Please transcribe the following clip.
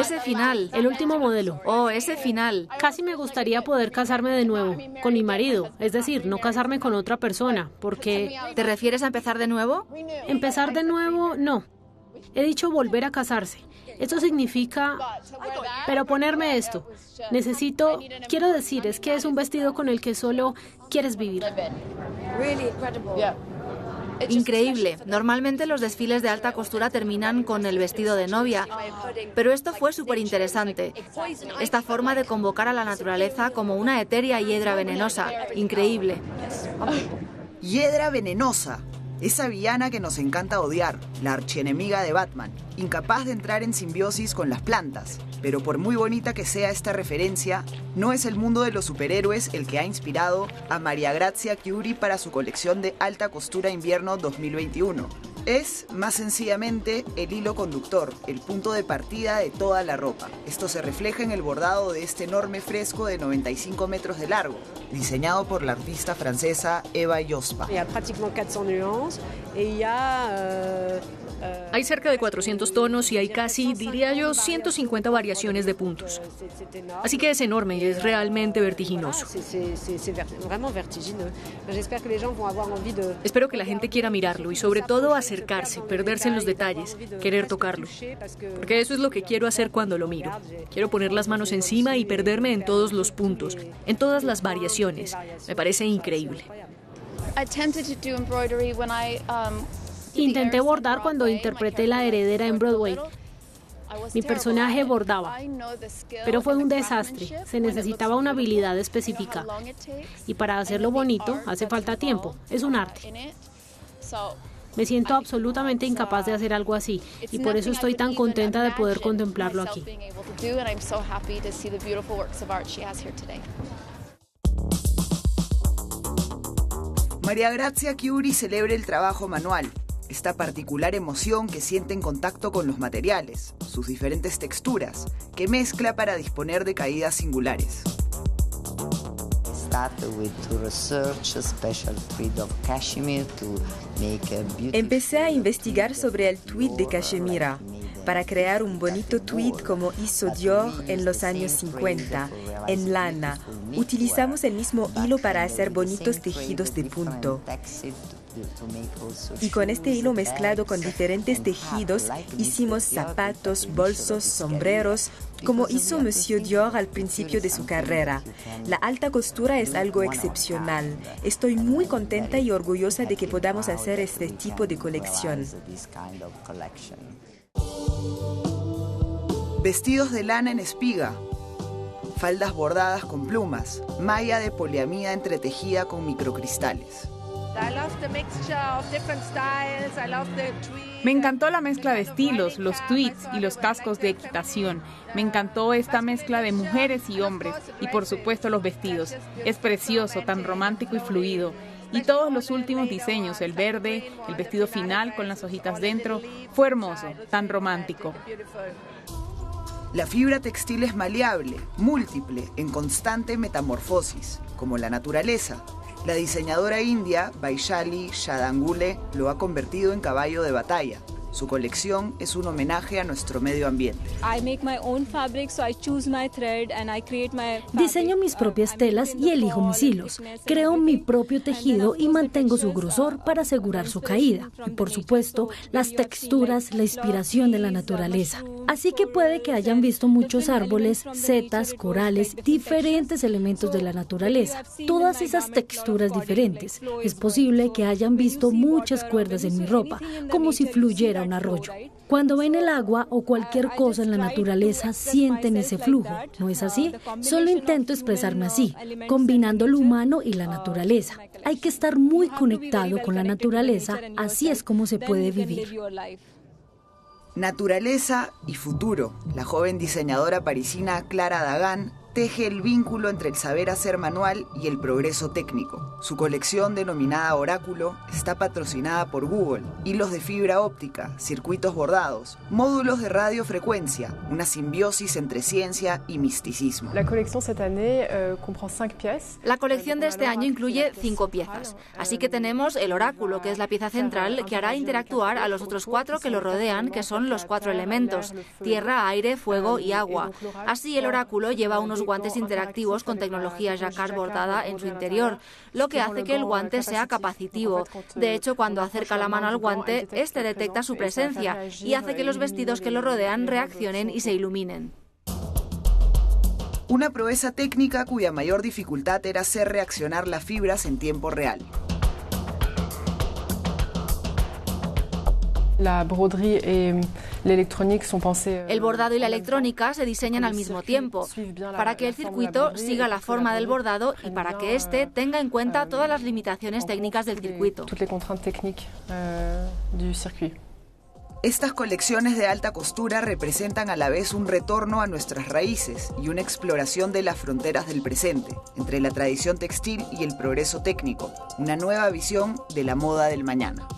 Ese final. El último modelo. Oh, ese final. Casi me gustaría poder casarme de nuevo, con mi marido. Es decir, no casarme con otra persona, porque... ¿Te refieres a empezar de nuevo? Empezar de nuevo, no. He dicho volver a casarse. Eso significa... Pero ponerme esto. Necesito... Quiero decir, es que es un vestido con el que solo quieres vivir. Increíble. Normalmente los desfiles de alta costura terminan con el vestido de novia, pero esto fue súper interesante. Esta forma de convocar a la naturaleza como una etérea hiedra venenosa. Increíble. Hiedra venenosa. Esa villana que nos encanta odiar, la archienemiga de Batman, incapaz de entrar en simbiosis con las plantas. Pero por muy bonita que sea esta referencia, no es el mundo de los superhéroes el que ha inspirado a María Grazia Chiuri para su colección de alta costura invierno 2021. Es, más sencillamente, el hilo conductor, el punto de partida de toda la ropa. Esto se refleja en el bordado de este enorme fresco de 95 metros de largo, diseñado por la artista francesa Eva Jospa. Hay cerca de 400 tonos y hay casi, diría yo, 150 variaciones de puntos. Así que es enorme y es realmente vertiginoso. Espero que la gente quiera mirarlo y sobre todo acercarse, perderse en los detalles, querer tocarlo. Porque eso es lo que quiero hacer cuando lo miro. Quiero poner las manos encima y perderme en todos los puntos, en todas las variaciones. Me parece increíble. Intenté bordar cuando interpreté La heredera en Broadway. Mi personaje bordaba, pero fue un desastre. Se necesitaba una habilidad específica. Y para hacerlo bonito hace falta tiempo. Es un arte. Me siento absolutamente incapaz de hacer algo así y por eso estoy tan contenta de poder contemplarlo aquí. María Grazia Chiuri celebra el trabajo manual, esta particular emoción que siente en contacto con los materiales, sus diferentes texturas, que mezcla para disponer de caídas singulares. Empecé a investigar sobre el tweed de cachemira para crear un bonito tweed como hizo Dior en los años 50, en lana. Utilizamos el mismo hilo para hacer bonitos tejidos de punto. Y con este hilo mezclado con diferentes tejidos, hicimos zapatos, bolsos, sombreros, como hizo Monsieur Dior al principio de su carrera. La alta costura es algo excepcional. Estoy muy contenta y orgullosa de que podamos hacer este tipo de colección. Vestidos de lana en espiga, faldas bordadas con plumas, malla de poliamida entretejida con microcristales. Me encantó la mezcla de estilos, los tweets y los cascos de equitación. Me encantó esta mezcla de mujeres y hombres y por supuesto los vestidos. Es precioso, tan romántico y fluido. Y todos los últimos diseños, el verde, el vestido final con las hojitas dentro, fue hermoso, tan romántico. La fibra textil es maleable, múltiple, en constante metamorfosis, como la naturaleza. La diseñadora india Vaishali Shadangule lo ha convertido en caballo de batalla. Su colección es un homenaje a nuestro medio ambiente. Diseño mis propias telas y elijo mis hilos. Creo mi propio tejido y mantengo su grosor para asegurar su caída. Y por supuesto, las texturas, la inspiración de la naturaleza. Así que puede que hayan visto muchos árboles, setas, corales, diferentes elementos de la naturaleza. Todas esas texturas diferentes. Es posible que hayan visto muchas cuerdas en mi ropa, como si fluyera un arroyo. Cuando ven el agua o cualquier cosa en la naturaleza, sienten ese flujo, ¿no es así? Solo intento expresarme así, combinando lo humano y la naturaleza. Hay que estar muy conectado con la naturaleza, así es como se puede vivir. Naturaleza y futuro. La joven diseñadora parisina Clara Dagan teje el vínculo entre el saber hacer manual y el progreso técnico. Su colección denominada Oráculo está patrocinada por Google, hilos de fibra óptica, circuitos bordados, módulos de radiofrecuencia, una simbiosis entre ciencia y misticismo. La colección La colección de este año incluye cinco piezas, así que tenemos el oráculo, que es la pieza central que hará interactuar a los otros cuatro que lo rodean, que son los cuatro elementos, tierra, aire, fuego y agua. Así el oráculo lleva unos guantes interactivos con tecnología jacquard bordada en su interior, lo que hace que el guante sea capacitivo. De hecho, cuando acerca la mano al guante, este detecta su presencia y hace que los vestidos que lo rodean reaccionen y se iluminen. Una proeza técnica cuya mayor dificultad era hacer reaccionar las fibras en tiempo real. La broderie et l'électronique sont pensés. El bordado y la electrónica se diseñan al mismo tiempo para que el circuito siga la forma del bordado y para que éste tenga en cuenta todas las limitaciones técnicas del circuito. Toutes les contraintes techniques euh, du circuit. Estas colecciones de alta costura representan a la vez un retorno a nuestras raíces y una exploración de las fronteras del presente, entre la tradición textil y el progreso técnico, una nueva visión de la moda del mañana.